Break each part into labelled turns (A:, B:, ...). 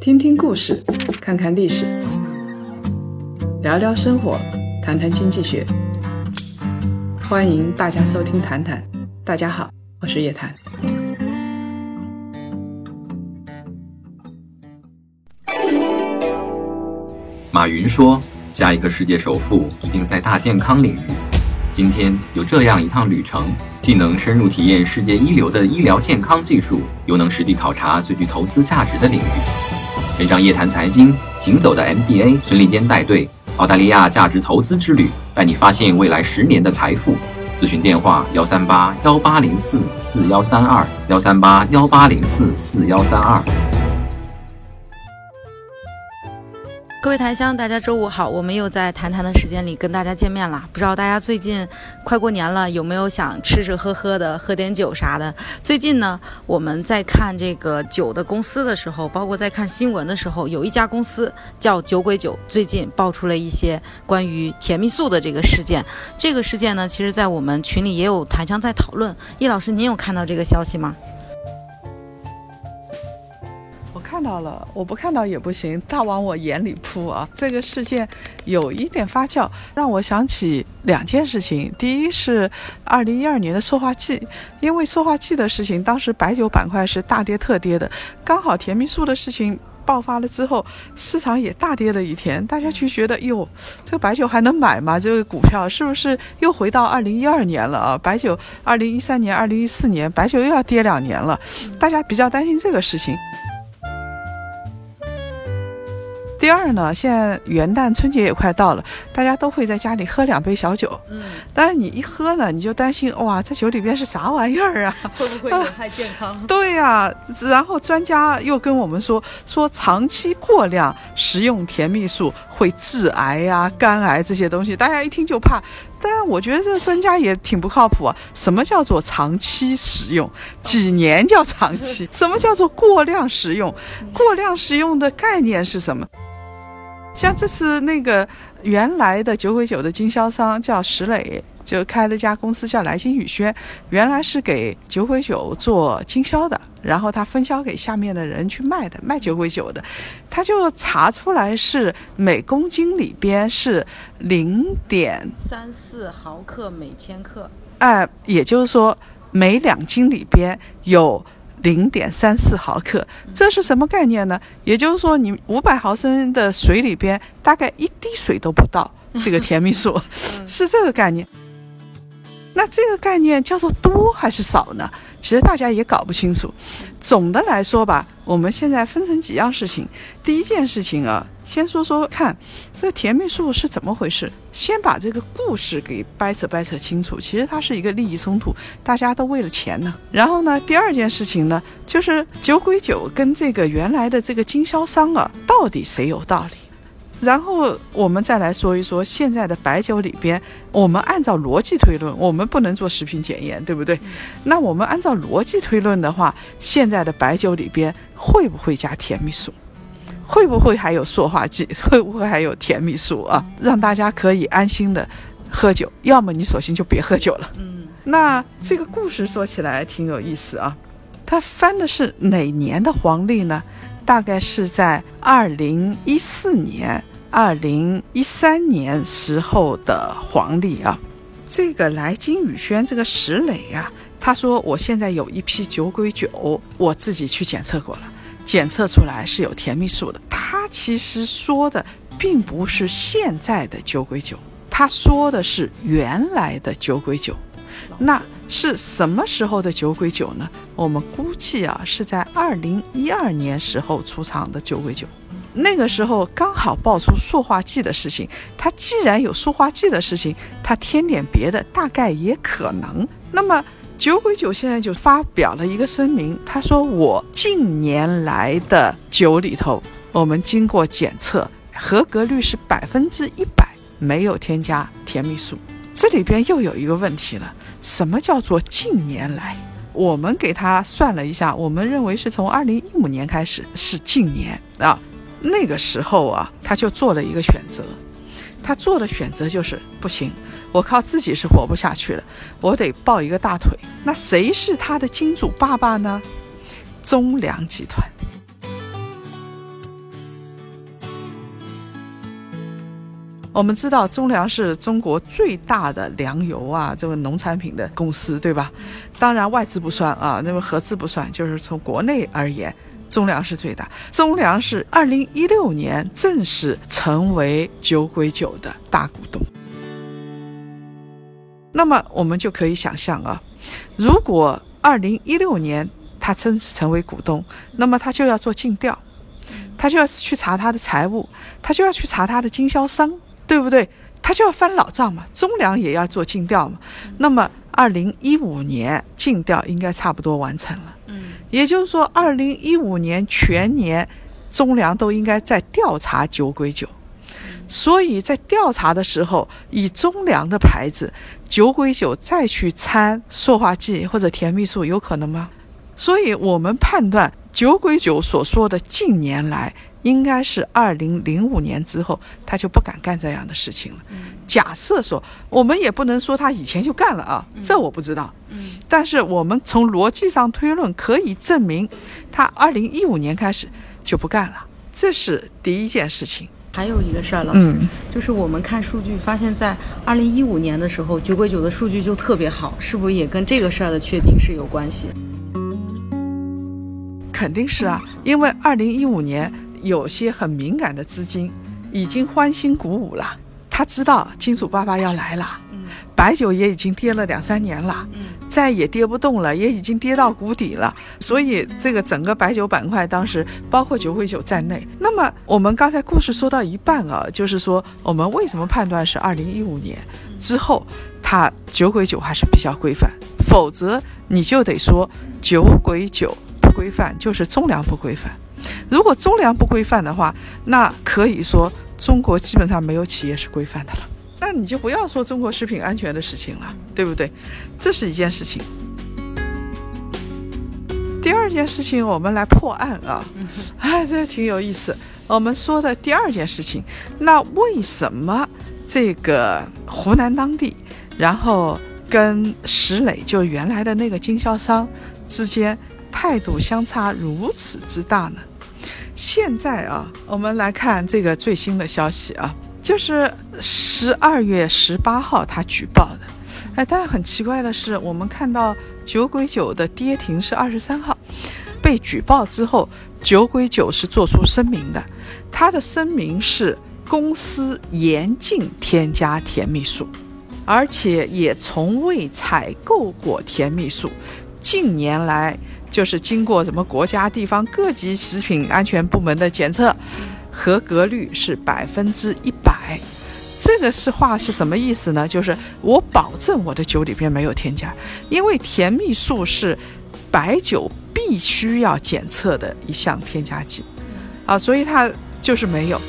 A: 听听故事，看看历史，聊聊生活，谈谈经济学。欢迎大家收听《谈谈》，大家好，我是叶檀。
B: 马云说：“下一个世界首富一定在大健康领域。”今天有这样一趟旅程，既能深入体验世界一流的医疗健康技术，又能实地考察最具投资价值的领域。跟上夜谈财经行走的 MBA 孙立坚带队，澳大利亚价值投资之旅，带你发现未来十年的财富。咨询电话：幺三八幺八零四四幺三二幺三八幺八零四四幺三二。
C: 各位檀香，大家周五好，我们又在谈谈的时间里跟大家见面了。不知道大家最近快过年了，有没有想吃吃喝喝的，喝点酒啥的？最近呢，我们在看这个酒的公司的时候，包括在看新闻的时候，有一家公司叫酒鬼酒，最近爆出了一些关于甜蜜素的这个事件。这个事件呢，其实在我们群里也有檀香在讨论。易老师，您有看到这个消息吗？
A: 看到了，我不看到也不行，大往我眼里扑啊！这个事件有一点发酵，让我想起两件事情。第一是二零一二年的塑化剂，因为塑化剂的事情，当时白酒板块是大跌特跌的，刚好甜蜜素的事情爆发了之后，市场也大跌了一天，大家就觉得哟，这个白酒还能买吗？这个股票是不是又回到二零一二年了啊？白酒二零一三年、二零一四年，白酒又要跌两年了，大家比较担心这个事情。第二呢，现在元旦春节也快到了，大家都会在家里喝两杯小酒。嗯，但是你一喝呢，你就担心哇，这酒里边是啥玩意儿啊？
C: 会不会有害健康？
A: 对呀，然后专家又跟我们说，说长期过量食用甜蜜素会致癌呀、肝癌这些东西，大家一听就怕。但我觉得这个专家也挺不靠谱啊。什么叫做长期食用？几年叫长期？什么叫做过量食用？过量食用的概念是什么？像这次那个原来的酒鬼酒的经销商叫石磊，就开了家公司叫来金宇轩，原来是给酒鬼酒做经销的，然后他分销给下面的人去卖的，卖酒鬼酒的，他就查出来是每公斤里边是零点
C: 三四毫克每千克，
A: 哎，也就是说每两斤里边有。零点三四毫克，这是什么概念呢？也就是说，你五百毫升的水里边，大概一滴水都不到，这个甜蜜素是这个概念。那这个概念叫做多还是少呢？其实大家也搞不清楚。总的来说吧，我们现在分成几样事情。第一件事情啊，先说说看，这个甜蜜素是怎么回事。先把这个故事给掰扯掰扯清楚。其实它是一个利益冲突，大家都为了钱呢。然后呢，第二件事情呢，就是酒鬼酒跟这个原来的这个经销商啊，到底谁有道理？然后我们再来说一说现在的白酒里边，我们按照逻辑推论，我们不能做食品检验，对不对？那我们按照逻辑推论的话，现在的白酒里边会不会加甜蜜素？会不会还有塑化剂？会不会还有甜蜜素啊？让大家可以安心的喝酒，要么你索性就别喝酒了。嗯，那这个故事说起来挺有意思啊。它翻的是哪年的黄历呢？大概是在二零一四年、二零一三年时候的黄历啊。这个来金宇轩这个石磊啊，他说我现在有一批酒鬼酒，我自己去检测过了，检测出来是有甜蜜素的。他其实说的并不是现在的酒鬼酒，他说的是原来的酒鬼酒。那是什么时候的酒鬼酒呢？我们估计啊，是在二零一二年时候出厂的酒鬼酒。那个时候刚好爆出塑化剂的事情，它既然有塑化剂的事情，它添点别的大概也可能。那么酒鬼酒现在就发表了一个声明，他说：“我近年来的酒里头，我们经过检测，合格率是百分之一百，没有添加甜蜜素。”这里边又有一个问题了，什么叫做近年来？我们给他算了一下，我们认为是从二零一五年开始是近年啊。那个时候啊他就做了一个选择。他做的选择就是不行我靠自己是活不下去了我得抱一个大腿。那谁是他的金主爸爸呢？中粮集团。我们知道中粮是中国最大的粮油啊这个农产品的公司对吧？当然外资不算啊那么合资不算就是从国内而言中粮是最大。中粮是二零一六年正式成为酒鬼酒的大股东。那么我们就可以想象啊，如果二零一六年他正式成为股东，那么他就要做尽调，他就要去查他的财务，他就要去查他的经销商，对不对？他就要翻老账嘛。中粮也要做尽调嘛。那么二零一五年尽调应该差不多完成了。也就是说，二零一五年全年中粮都应该在调查酒鬼酒。所以在调查的时候，以中粮的牌子酒鬼酒再去掺塑化剂或者甜蜜素，有可能吗？所以我们判断酒鬼酒所说的近年来，应该是二零零五年之后，他就不敢干这样的事情了。假设说，我们也不能说他以前就干了啊，这我不知道。但是我们从逻辑上推论，可以证明他二零一五年开始就不干了，这是第一件事情。
C: 还有一个事儿，老师，就是我们看数据发现，在二零一五年的时候，酒鬼酒的数据就特别好，是不是也跟这个事儿的确定是有关系？
A: 肯定是啊，因为二零一五年有些很敏感的资金已经欢欣鼓舞了，他知道金主爸爸要来了。白酒也已经跌了两三年了，再也跌不动了，也已经跌到谷底了。所以这个整个白酒板块当时包括酒鬼酒在内。那么我们刚才故事说到一半啊，就是说我们为什么判断是二零一五年之后，它酒鬼酒还是比较规范？否则你就得说酒鬼酒不规范，就是中粮不规范。如果中粮不规范的话，那可以说中国基本上没有企业是规范的了。那你就不要说中国食品安全的事情了，对不对？这是一件事情。第二件事情，我们来破案啊！哎，这挺有意思。我们说的第二件事情，那为什么这个湖南当地，然后跟石磊就原来的那个经销商之间态度相差如此之大呢？现在啊，我们来看这个最新的消息啊。就是十二月十八号他举报的，哎，但很奇怪的是，我们看到酒鬼酒的跌停是二十三号，被举报之后，酒鬼酒是做出声明的，他的声明是公司严禁添加甜蜜素，而且也从未采购过甜蜜素，近年来就是经过什么国家地方各级食品安全部门的检测。合格率是百分之一百，这个是话是什么意思呢？就是我保证我的酒里边没有添加，因为甜蜜素是白酒必须要检测的一项添加剂，啊，所以它就是没有。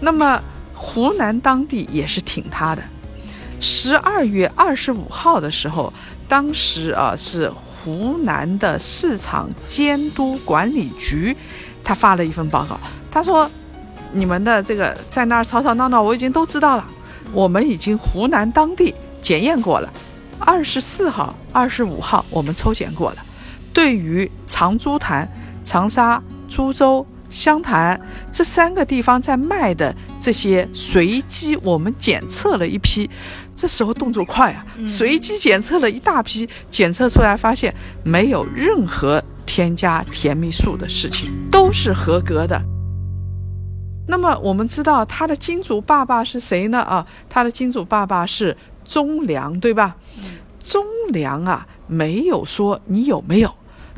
A: 那么湖南当地也是挺他的，十二月二十五号的时候，当时啊是湖南的市场监督管理局。他发了一份报告，他说：“你们的这个在那儿吵吵闹闹，我已经都知道了。我们已经湖南当地检验过了，二十四号、二十五号我们抽检过了。对于长株潭、长沙、株洲、湘潭这三个地方在卖的这些随机，我们检测了一批。这时候动作快啊，随机检测了一大批，检测出来发现没有任何。”添加甜蜜素的事情都是合格的。那么我们知道他的金主爸爸是谁呢？啊，他的金主爸爸是中粮，对吧？中粮啊，没有说你有没有。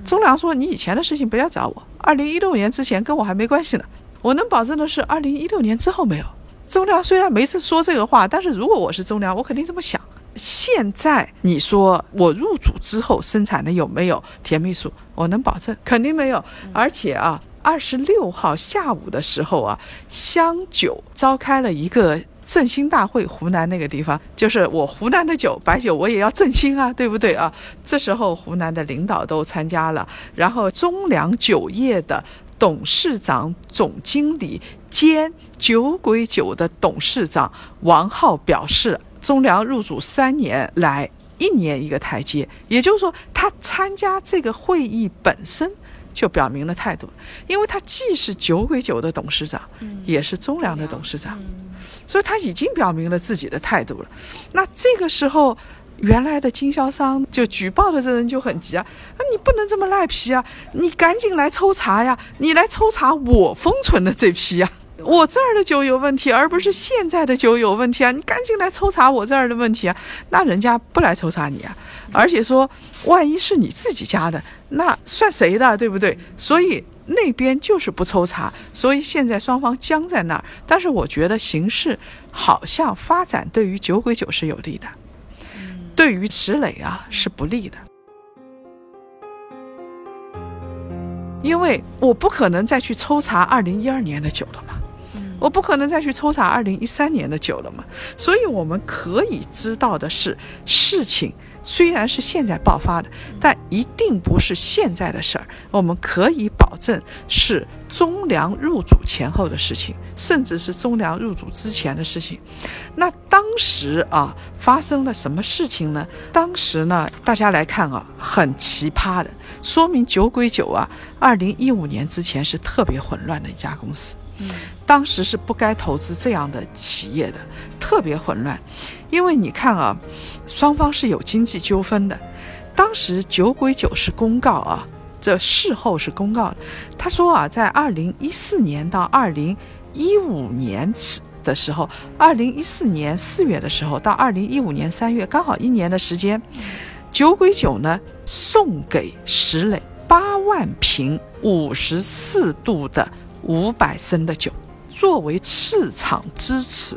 A: 中粮说你以前的事情不要找我，二零一六年之前跟我还没关系呢。我能保证的是，二零一六年之后没有。中粮虽然没次说这个话，但是如果我是中粮，我肯定这么想。现在你说我入主之后生产的有没有甜蜜素？我能保证肯定没有。而且啊，二十六号下午的时候啊，湘酒召开了一个振兴大会，湖南那个地方就是我湖南的酒，白酒我也要振兴啊，对不对啊？这时候湖南的领导都参加了，然后中粮酒业的董事长、总经理兼酒鬼酒的董事长王浩表示。中粮入主三年来，一年一个台阶，也就是说，他参加这个会议本身就表明了态度，因为他既是酒鬼酒的董事长，也是中粮的董事长，所以他已经表明了自己的态度了。那这个时候，原来的经销商就举报的这人就很急啊，那你不能这么赖皮啊，你赶紧来抽查呀，你来抽查我封存的这批呀。我这儿的酒有问题，而不是现在的酒有问题啊！你赶紧来抽查我这儿的问题啊！那人家不来抽查你啊，而且说，万一是你自己家的，那算谁的，对不对？所以那边就是不抽查，所以现在双方僵在那儿。但是我觉得形势好像发展对于酒鬼酒是有利的，对于石磊啊是不利的，因为我不可能再去抽查二零一二年的酒了嘛。我不可能再去抽查二零一三年的酒了嘛，所以我们可以知道的是，事情虽然是现在爆发的，但一定不是现在的事儿。我们可以保证是中粮入主前后的事情，甚至是中粮入主之前的事情。那当时啊，发生了什么事情呢？当时呢，大家来看啊，很奇葩的，说明酒鬼酒啊，二零一五年之前是特别混乱的一家公司。当时是不该投资这样的企业的，特别混乱，因为你看啊，双方是有经济纠纷的。当时酒鬼酒是公告啊，这事后是公告，他说啊，在二零一四年到二零一五年的时候，二零一四年四月的时候到二零一五年三月，刚好一年的时间，酒鬼酒呢送给石磊八万瓶五十四度的。五百升的酒作为市场支持，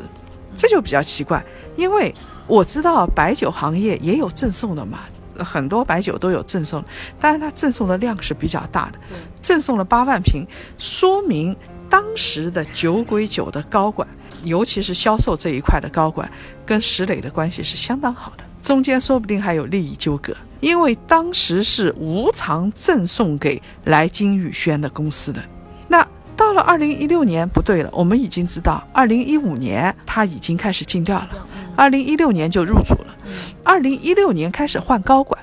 A: 这就比较奇怪，因为我知道白酒行业也有赠送的嘛，很多白酒都有赠送，但是它赠送的量是比较大的，赠送了八万瓶，说明当时的酒鬼酒的高管，尤其是销售这一块的高管，跟石磊的关系是相当好的，中间说不定还有利益纠葛，因为当时是无偿赠送给来金宇轩的公司的，那。到了二零一六年，不对了，我们已经知道，二零一五年他已经开始禁掉了，二零一六年就入主了，二零一六年开始换高管，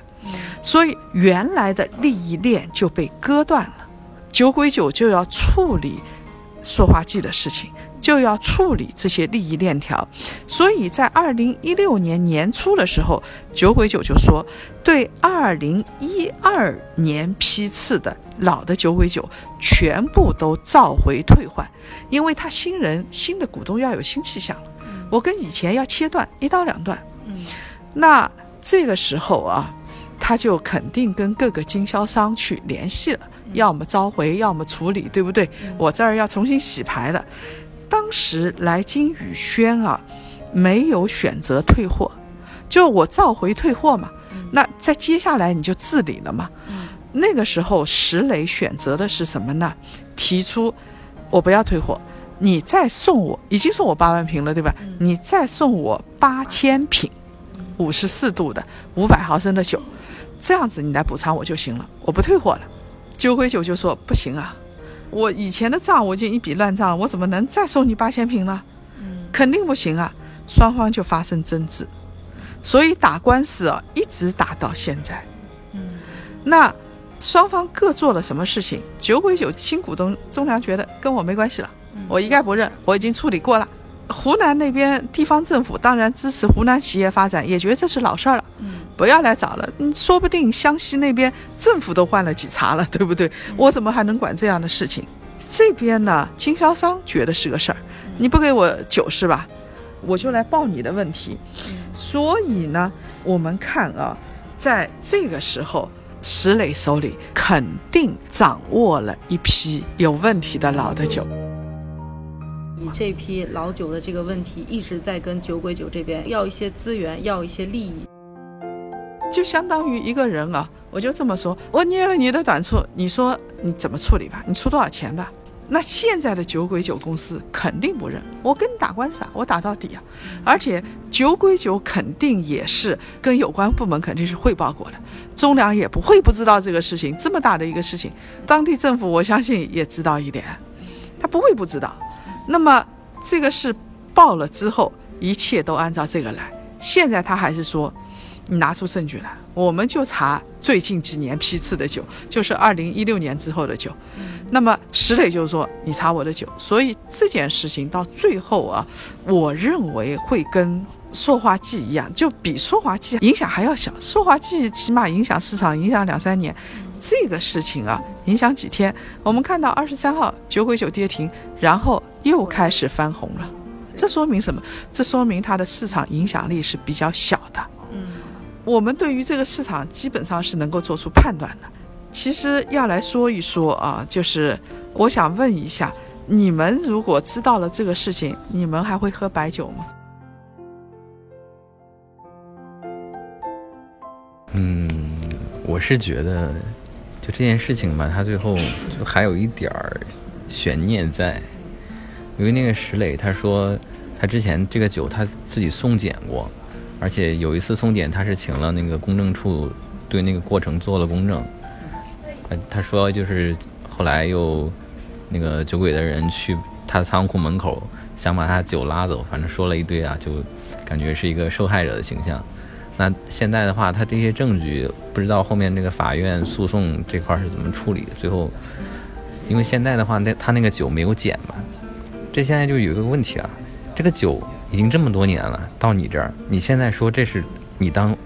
A: 所以原来的利益链就被割断了，酒鬼酒就要处理塑化剂的事情。就要处理这些利益链条，所以在二零一六年年初的时候，酒鬼酒就说，对二零一二年批次的老的酒鬼酒全部都召回退换，因为他新人新的股东要有新气象了，我跟以前要切断一刀两断。嗯，那这个时候啊，他就肯定跟各个经销商去联系了，要么召回，要么处理，对不对？我这儿要重新洗牌了。当时来金宇轩啊，没有选择退货，就我召回退货嘛。那在接下来你就自理了嘛。那个时候石磊选择的是什么呢？提出我不要退货，你再送我，已经送我八万瓶了，对吧？你再送我八千瓶，五十四度的五百毫升的酒，这样子你来补偿我就行了，我不退货了。酒鬼酒就说不行啊。我以前的账我已经一笔乱账了，我怎么能再收你八千平呢？嗯，肯定不行啊！双方就发生争执，所以打官司啊，一直打到现在。嗯，那双方各做了什么事情？酒鬼酒新股东中粮觉得跟我没关系了，我一概不认，我已经处理过了。湖南那边地方政府当然支持湖南企业发展，也觉得这是老事儿了。嗯。不要来找了，嗯，说不定湘西那边政府都换了几茬了，对不对？我怎么还能管这样的事情？这边呢，经销商觉得是个事儿，你不给我酒是吧？我就来报你的问题。所以呢，我们看啊，在这个时候，石磊手里肯定掌握了一批有问题的老的酒。
C: 你这批老酒的这个问题，一直在跟酒鬼酒这边要一些资源，要一些利益。
A: 就相当于一个人啊，我就这么说，我捏了你的短处，你说你怎么处理吧？你出多少钱吧？那现在的酒鬼酒公司肯定不认，我跟你打官司啊，我打到底啊！而且酒鬼酒肯定也是跟有关部门肯定是汇报过的，中粮也不会不知道这个事情，这么大的一个事情，当地政府我相信也知道一点，他不会不知道。那么这个是报了之后，一切都按照这个来。现在他还是说。你拿出证据来，我们就查最近几年批次的酒，就是二零一六年之后的酒。那么石磊就说你查我的酒，所以这件事情到最后啊，我认为会跟塑化剂一样，就比塑化剂影响还要小。塑化剂起码影响市场影响两三年，这个事情啊影响几天。我们看到二十三号酒鬼酒跌停，然后又开始翻红了，这说明什么？这说明它的市场影响力是比较小的。
C: 嗯，
A: 我们对于这个市场基本上是能够做出判断的。其实要来说一说啊，就是我想问一下，你们如果知道了这个事情，你们还会喝白酒吗？
D: 嗯，我是觉得，就这件事情吧，它最后就还有一点儿悬念在，因为那个石磊他说，他之前这个酒他自己送检过，而且有一次送检他是请了那个公证处对那个过程做了公证，呃他说就是后来又那个酒鬼的人去他仓库门口想把他酒拉走，反正说了一堆啊，就感觉是一个受害者的形象。那现在的话，他这些证据不知道后面这个法院诉讼这块是怎么处理。最后，因为现在的话，那他那个酒没有检嘛，这现在就有一个问题啊，这个酒已经这么多年了，到你这儿，你现在说这是你当，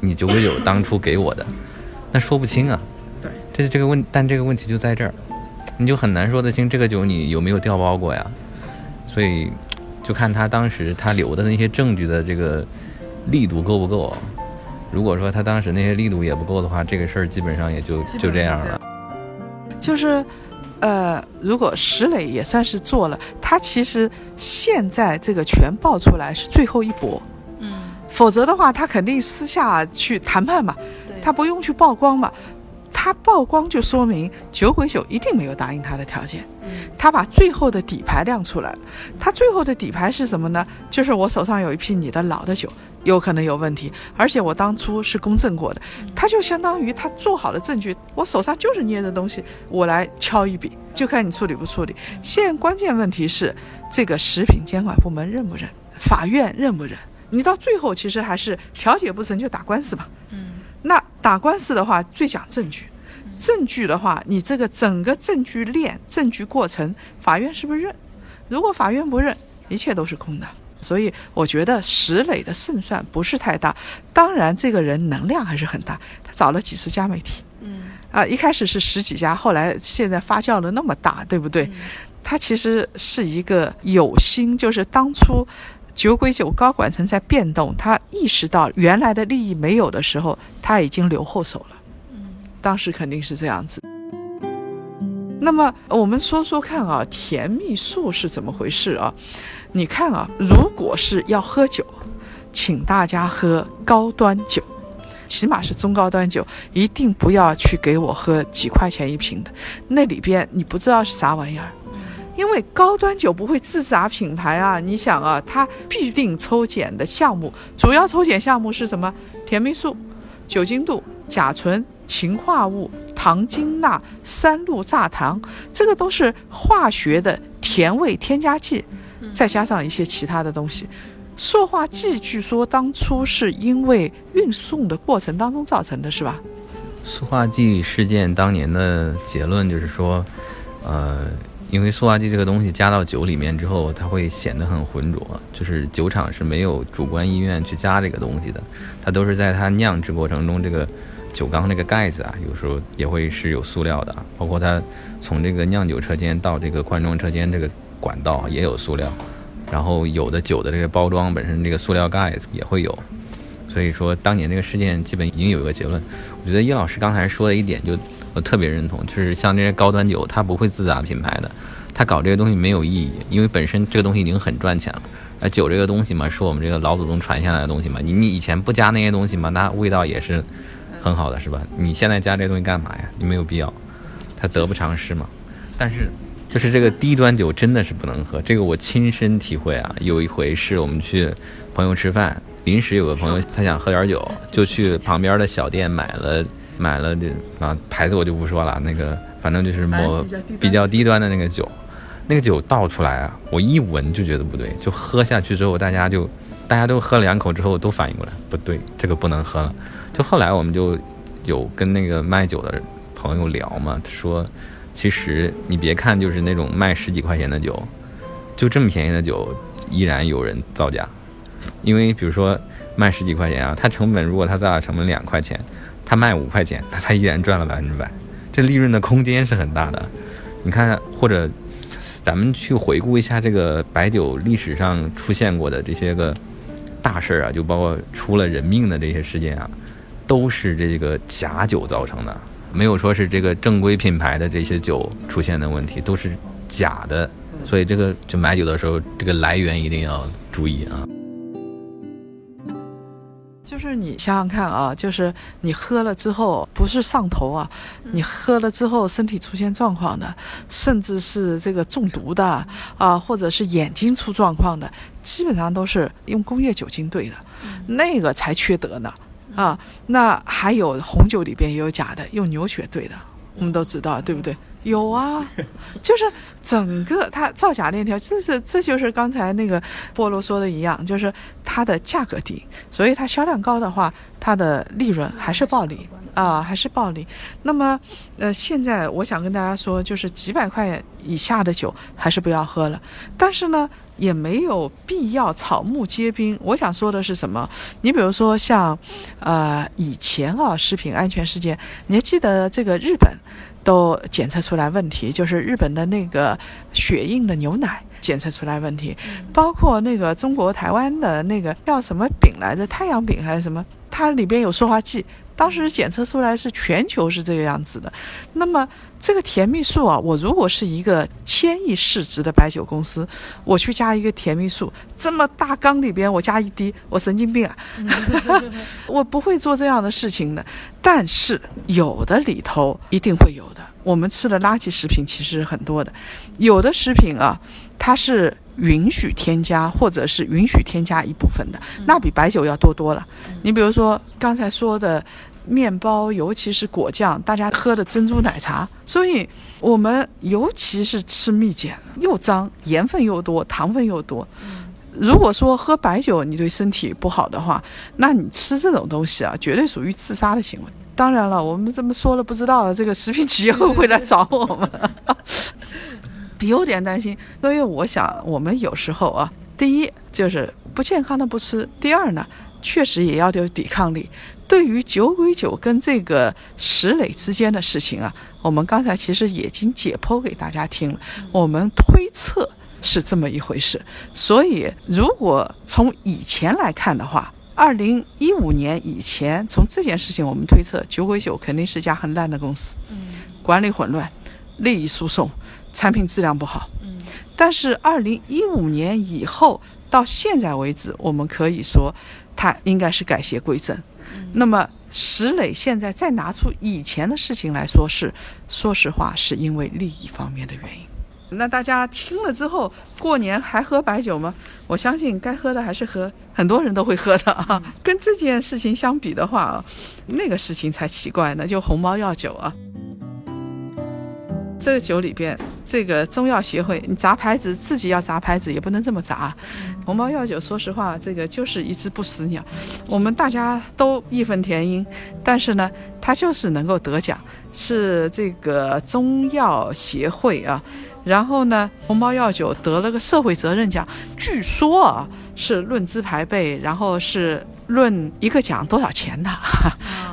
D: 你九九九当初给我的，那说不清啊。
A: 对，
D: 这是这个问，但这个问题就在这儿，你就很难说得清这个酒你有没有调包过呀。所以，就看他当时他留的那些证据的这个。力度够不够？如果说他当时那些力度也不够的话，这个事儿基本上也就就这样了。
A: 就是，呃，如果石磊也算是做了，他其实现在这个全爆出来是最后一搏，
C: 嗯，
A: 否则的话他肯定私下去谈判嘛，
C: 对
A: 他不用去曝光嘛。他曝光就说明酒鬼酒一定没有答应他的条件，
C: 嗯
A: 他把最后的底牌亮出来了。他最后的底牌是什么呢？就是我手上有一批你的老的酒，有可能有问题，而且我当初是公证过的。他就相当于他做好了证据，我手上就是捏着东西，我来敲一笔，就看你处理不处理。现在关键问题是这个食品监管部门认不认，法院认不认？你到最后其实还是调解不成就打官司吧。
C: 嗯
A: 那打官司的话，最讲证据。证据的话，你这个整个证据链、证据过程，法院是不是认？如果法院不认，一切都是空的。所以我觉得石磊的胜算不是太大。当然，这个人能量还是很大，他找了几十家媒体
C: 嗯
A: 啊，一开始是十几家，后来现在发酵了那么大，对不对？他其实是一个有心，就是当初酒鬼酒高管层在变动，他意识到原来的利益没有的时候，他已经留后手了。
C: 嗯
A: 当时肯定是这样子。那么我们说说看啊，甜蜜素是怎么回事啊？你看啊，如果是要喝酒，请大家喝高端酒，起码是中高端酒，一定不要去给我喝几块钱一瓶的，那里边你不知道是啥玩意儿。因为高端酒不会自砸品牌啊，你想啊，它必定抽检的项目，主要抽检项目是什么？甜蜜素、酒精度、甲醇、氰化物、糖精钠、三氯蔗糖，这个都是化学的甜味添加剂，再加上一些其他的东西。塑化剂据说当初是因为运送的过程当中造成的，是吧？
D: 塑化剂事件当年的结论就是说，呃，因为塑化剂这个东西加到酒里面之后，它会显得很浑浊，就是酒厂是没有主观意愿去加这个东西的，它都是在它酿制过程中，这个酒缸那个盖子啊，有时候也会是有塑料的，包括它从这个酿酒车间到这个灌装车间这个管道也有塑料，然后有的酒的这个包装本身这个塑料盖子也会有。所以说，当年这个事件基本已经有一个结论。我觉得叶老师刚才说的一点，就我特别认同，就是像这些高端酒，它不会自砸品牌的，它搞这个东西没有意义，因为本身这个东西已经很赚钱了。而酒这个东西嘛，是我们这个老祖宗传下来的东西嘛，你你以前不加那些东西嘛，那味道也是很好的，是吧？你现在加这东西干嘛呀？你没有必要，它得不偿失嘛。但是就是这个低端酒真的是不能喝，这个我亲身体会啊。有一回是我们去朋友吃饭。临时有个朋友，他想喝点酒，就去旁边的小店买了买了这啊牌子我就不说了，那个反正就是某比较低端的那个酒，那个酒倒出来啊，我一闻就觉得不对，就喝下去之后，大家就大家都喝了两口之后都反应过来，不对，这个不能喝了。就后来我们就有跟那个卖酒的朋友聊嘛，他说，其实你别看就是那种卖十几块钱的酒，就这么便宜的酒，依然有人造假，因为比如说卖十几块钱啊，它成本如果它造假成本两块钱，它卖五块钱，那它依然赚了百分之百，这利润的空间是很大的。你看，或者咱们去回顾一下这个白酒历史上出现过的这些个大事儿啊，就包括出了人命的这些事件啊，都是这个假酒造成的，没有说是这个正规品牌的这些酒出现的问题，都是假的。所以这个就买酒的时候，这个来源一定要注意啊。
A: 就是你想想看啊，就是你喝了之后不是上头啊，你喝了之后身体出现状况的，甚至是这个中毒的啊，或者是眼睛出状况的，基本上都是用工业酒精兑的，那个才缺德呢啊。那还有红酒里边也有假的，用牛血兑的，我们都知道，对不对？有啊，就是整个它造假链条，这是这就是刚才那个菠萝说的一样，就是它的价格低，所以它销量高的话，它的利润还是暴利啊，还是暴利。那么，呃，现在我想跟大家说，就是几百块以下的酒还是不要喝了，但是呢，也没有必要草木皆兵。我想说的是什么？你比如说像，呃，以前啊，食品安全事件，你还记得这个日本？都检测出来问题，就是日本的那个血印的牛奶检测出来问题，包括那个中国台湾的那个叫什么饼来着，太阳饼还是什么，它里边有塑化剂。当时检测出来是全球是这个样子的，那么这个甜蜜素啊，我如果是一个千亿市值的白酒公司，我去加一个甜蜜素，这么大缸里边我加一滴，我神经病啊！我不会做这样的事情的。但是有的里头一定会有的，我们吃的垃圾食品其实很多的，有的食品啊，它是允许添加或者是允许添加一部分的，那比白酒要多多了。你比如说刚才说的。面包，尤其是果酱，大家喝的珍珠奶茶，所以我们尤其是吃蜜饯，又脏，盐分又多，糖分又多。如果说喝白酒你对身体不好的话，那你吃这种东西啊，绝对属于自杀的行为。当然了，我们这么说了，不知道这个食品企业会不会来找我们？有点担心。所以我想，我们有时候啊，第一就是不健康的不吃，第二呢，确实也要有抵抗力。对于酒鬼酒跟这个石磊之间的事情啊，我们刚才其实已经解剖给大家听了。我们推测是这么一回事，所以如果从以前来看的话，二零一五年以前，从这件事情我们推测，酒鬼酒肯定是家很烂的公司，管理混乱，利益输送，产品质量不好。但是二零一五年以后到现在为止，我们可以说，它应该是改邪归正。那么石磊现在再拿出以前的事情来说，是说实话，是因为利益方面的原因。那大家听了之后，过年还喝白酒吗？我相信该喝的还是喝，很多人都会喝的啊。跟这件事情相比的话啊，那个事情才奇怪呢，就红毛药酒啊。这个酒里边，这个中药协会，你砸牌子自己要砸牌子，也不能这么砸。红包药酒，说实话，这个就是一只不死鸟。我们大家都义愤填膺，但是呢，它就是能够得奖，是这个中药协会啊。然后呢，红包药酒得了个社会责任奖，据说啊是论资排辈，然后是论一个奖多少钱的。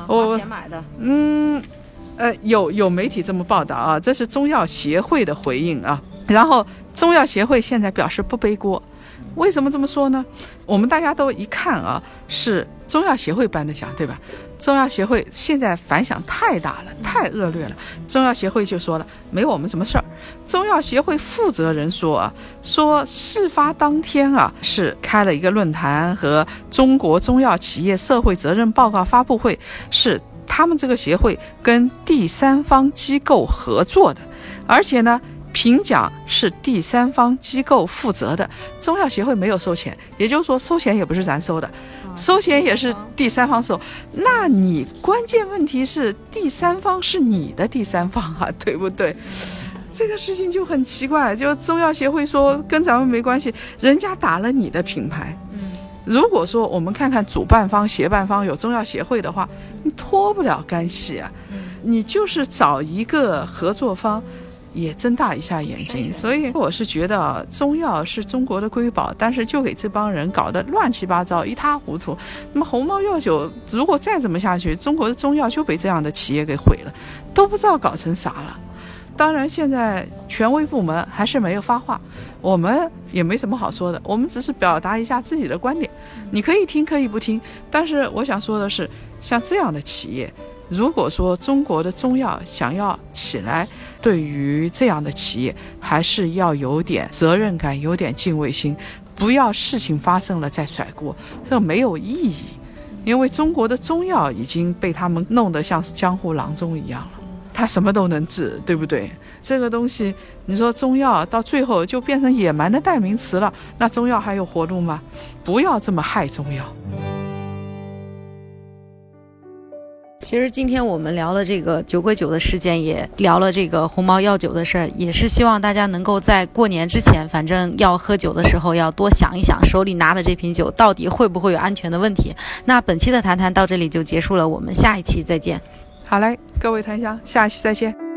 C: 花钱买的。
A: 嗯。呃，有有媒体这么报道啊，这是中药协会的回应啊。然后中药协会现在表示不背锅，为什么这么说呢？我们大家都一看啊，是中药协会颁的奖，对吧？中药协会现在反响太大了，太恶劣了。中药协会就说了，没我们什么事儿。中药协会负责人说啊，说事发当天啊，是开了一个论坛和中国中药企业社会责任报告发布会，是。他们这个协会跟第三方机构合作的，而且呢，评奖是第三方机构负责的。中药协会没有收钱，也就是说，收钱也不是咱收的，收钱也是第三方收。那你关键问题是第三方是你的第三方啊，对不对？这个事情就很奇怪，就中药协会说跟咱们没关系，人家打了你的品牌。如果说我们看看主办方、协办方有中药协会的话，你脱不了干系啊，你就是找一个合作方。也睁大一下眼睛，所以我是觉得中药是中国的瑰宝，但是就给这帮人搞得乱七八糟、一塌糊涂。那么鸿茅药酒如果再这么下去，中国的中药就被这样的企业给毁了，都不知道搞成啥了。当然，现在权威部门还是没有发话，我们也没什么好说的，我们只是表达一下自己的观点。你可以听，可以不听，但是我想说的是，像这样的企业。如果说中国的中药想要起来，对于这样的企业还是要有点责任感，有点敬畏心，不要事情发生了再甩锅，这没有意义。因为中国的中药已经被他们弄得像是江湖郎中一样，他什么都能治，对不对？这个东西，你说中药到最后就变成野蛮的代名词了，那中药还有活路吗？不要这么害中药。
C: 其实今天我们聊了这个酒鬼酒的事件，也聊了这个鸿茅药酒的事儿，也是希望大家能够在过年之前，反正要喝酒的时候，要多想一想手里拿的这瓶酒到底会不会有安全的问题。那本期的谈谈到这里就结束了，我们下一期再见。
A: 好嘞，各位檀香，下期再见。